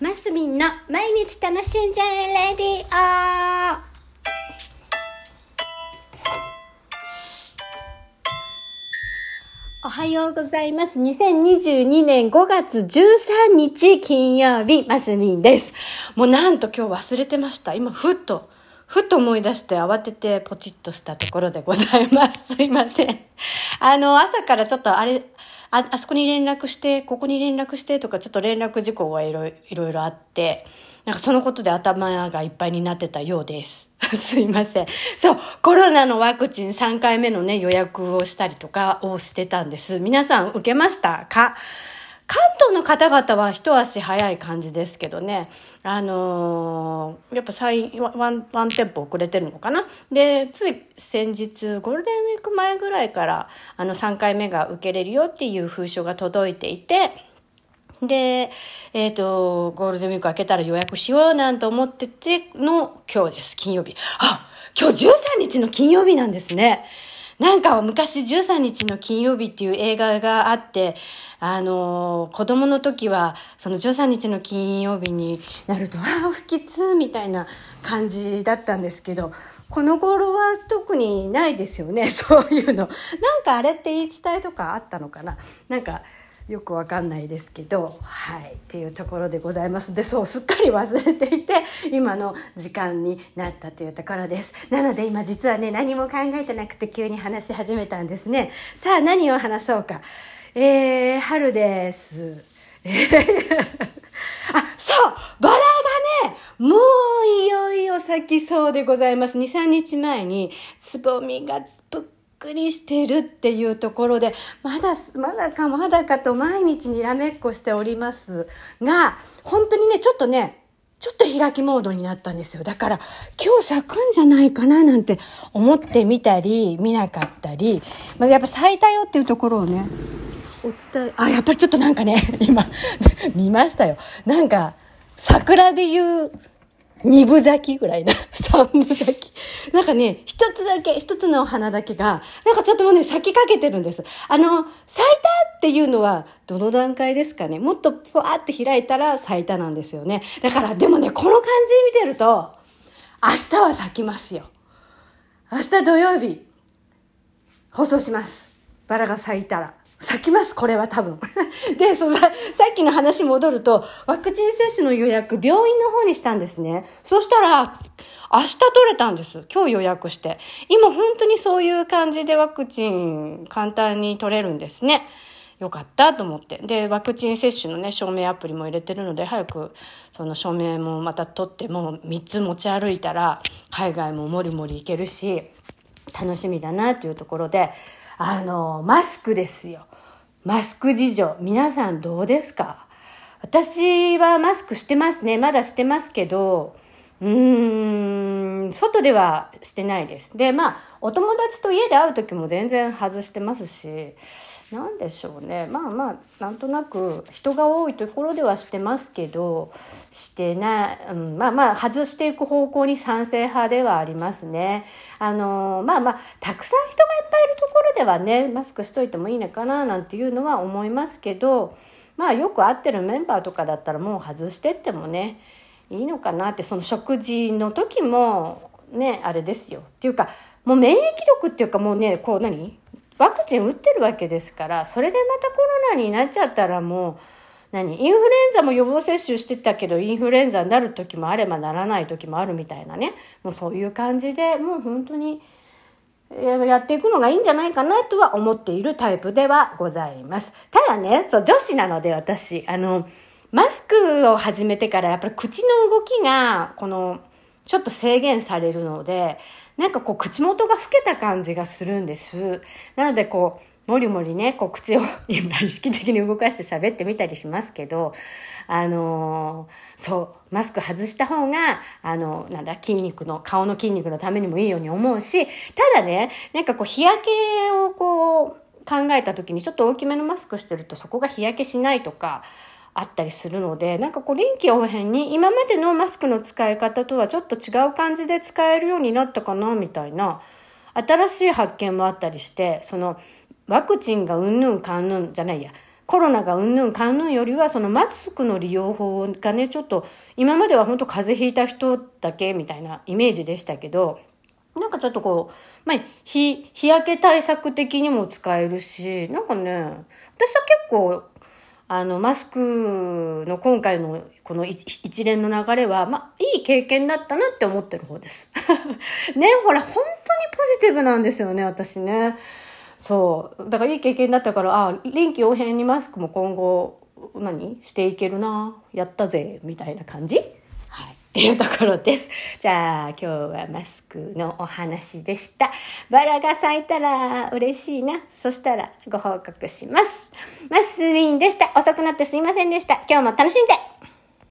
マスミンの毎日楽しんじゃえレディオおはようございます。2022年5月13日金曜日、マスミンです。もうなんと今日忘れてました。今、ふっと、ふっと思い出して慌ててポチッとしたところでございます。すいません。あの、朝からちょっとあれ、あ、あそこに連絡して、ここに連絡してとか、ちょっと連絡事項がいろいろいろあって、なんかそのことで頭がいっぱいになってたようです。すいません。そう、コロナのワクチン3回目のね、予約をしたりとかをしてたんです。皆さん受けましたか？関東の方々は一足早い感じですけどね、あのーやっぱ最ワン、ワンテンポ遅れてるのかな。で、つい先日、ゴールデンウィーク前ぐらいから、あの3回目が受けれるよっていう封書が届いていて、で、えっ、と、ゴールデンウィーク明けたら予約しようなんて思ってての今日です、金曜日。あ、今日13日の金曜日なんですね。なんか昔13日の金曜日っていう映画があって、あのー子供の時はその13日の金曜日になると、ああ、不吉みたいな感じだったんですけど、この頃は特にないですよね、そういうの。なんかあれって言い伝えとかあったのかな？なんか、よくわかんないですけど、はい、っていうところでございます。で、そう、すっかり忘れていて、今の時間になったというところです。なので今実はね、何も考えてなくて急に話し始めたんですね。さあ、何を話そうか。えー、春です。あ、そうバラがね、もういよいよ咲きそうでございます。2、3日前に、つぼみがぷっくりしてるっていうところで、まだ、まだかまだかと毎日にらめっこしておりますが、本当にね、ちょっとね、ちょっと開きモードになったんですよ。だから、今日咲くんじゃないかななんて思ってみたり、見なかったり、まあ、やっぱ咲いたよっていうところをね、お伝え、あ、やっぱりちょっとなんかね、今、見ましたよ。なんか、桜で言う、二分咲きぐらいな。三分咲き。なんかね、一つだけ、一つの花だけが、なんかちょっともうね、咲きかけてるんです。あの、咲いたっていうのは、どの段階ですかね。もっとふわーって開いたら咲いたなんですよね。だから、でもね、この感じ見てると、明日は咲きますよ。明日土曜日、放送します。バラが咲いたら。咲きます、これは多分。で、そうさ、さっきの話戻ると、ワクチン接種の予約、病院の方にしたんですね。そしたら、明日取れたんです。今日予約して。今本当にそういう感じでワクチン簡単に取れるんですね。よかったと思って。で、ワクチン接種のね、証明アプリも入れてるので、早くその証明もまた取って、もう3つ持ち歩いたら、海外ももりもり行けるし、楽しみだなというところで、あの、マスクですよ。マスク事情。皆さんどうですか？私はマスクしてますね。まだしてますけど、うーん、外ではしてないです。で、まあ、お友達と家で会う時も全然外してますし、なんでしょうね。まあまあ、なんとなく人が多いところではしてますけど、してない、うん、まあまあ、外していく方向に賛成派ではありますね。あの、まあまあ、たくさん人がいっぱいいるところではね、マスクしといてもいいのかな、なんていうのは思いますけど、まあよく会ってるメンバーとかだったらもう外してってもね、いいのかなってその食事の時もねあれですよ。っていうかもう免疫力っていうかもうねこう何？ワクチン打ってるわけですからそれでまたコロナになっちゃったらもう何？インフルエンザも予防接種してたけどインフルエンザになる時もあればならない時もあるみたいなね。もうそういう感じでもう本当にやっていくのがいいんじゃないかなとは思っているタイプではございます。ただね、そう、女子なので私、あの、マスクを始めてからやっぱり口の動きが、この、ちょっと制限されるので、なんかこう口元が老けた感じがするんです。なのでこう、もりもりね、こう口を今意識的に動かして喋ってみたりしますけど、あのーそう、マスク外した方が、あの、なんだ、筋肉の、顔の筋肉のためにもいいように思うし、ただね、なんかこう日焼けをこう考えた時にちょっと大きめのマスクしてるとそこが日焼けしないとか、あったりするので、なんかこう臨機応変に今までのマスクの使い方とはちょっと違う感じで使えるようになったかな、みたいな、新しい発見もあったりして、その、ワクチンがうんぬんかんぬんじゃないや、コロナがうんぬんかんぬんよりは、そのマスクの利用法がね、ちょっと、今までは本当風邪ひいた人だけみたいなイメージでしたけど、なんかちょっとこう、まあ、日、日焼け対策的にも使えるし、なんかね、私は結構、あの、マスクの今回のこの一連の流れは、まあ、いい経験だったなって思ってる方です。ね、ほら、本当にポジティブなんですよね、私ね。そう。だからいい経験だったから、あ、臨機応変にマスクも今後、何していけるな。やったぜ、みたいな感じ？はい。っていうところです。じゃあ、今日はマスクのお話でした。バラが咲いたら嬉しいな。そしたらご報告します。マスミンでした。遅くなってすいませんでした。今日も楽しんで